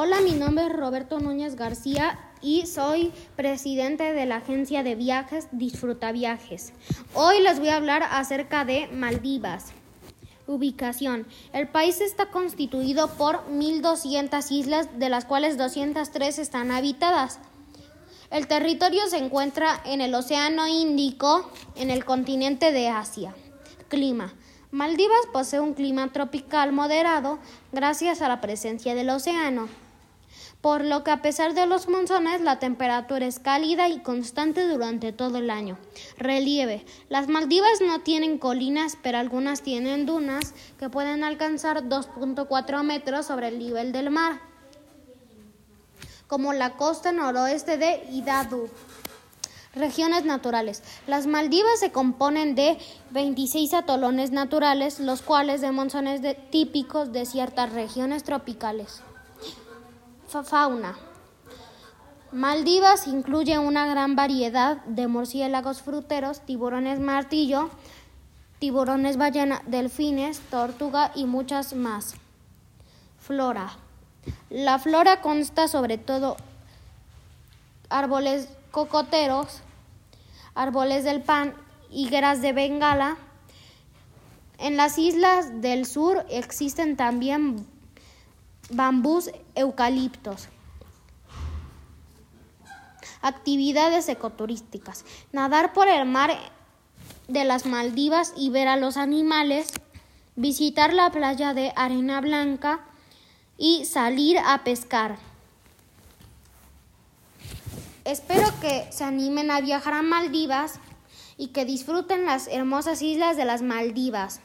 Hola, mi nombre es Roberto Núñez García y soy presidente de la agencia de viajes Disfruta Viajes. Hoy les voy a hablar acerca de Maldivas. Ubicación. El país está constituido por 1.200 islas, de las cuales 203 están habitadas. El territorio se encuentra en el Océano Índico, en el continente de Asia. Clima. Maldivas posee un clima tropical moderado gracias a la presencia del océano, por lo que a pesar de los monzones la temperatura es cálida y constante durante todo el año. Relieve. Las Maldivas no tienen colinas, pero algunas tienen dunas que pueden alcanzar 2.4 metros sobre el nivel del mar, como la costa noroeste de Idadu. Regiones naturales. Las Maldivas se componen de 26 atolones naturales, los cuales de monzones típicos de ciertas regiones tropicales. Fauna. Maldivas incluye una gran variedad de murciélagos fruteros, tiburones martillo, tiburones ballena, delfines, tortuga y muchas más. Flora. La flora consta sobre todo árboles cocoteros, árboles del pan, higueras de Bengala. En las islas del sur existen también bambús eucaliptos. Actividades ecoturísticas. Nadar por el mar de las Maldivas y ver a los animales. Visitar la playa de Arena Blanca y salir a pescar. Espero que se animen a viajar a Maldivas y que disfruten las hermosas islas de las Maldivas.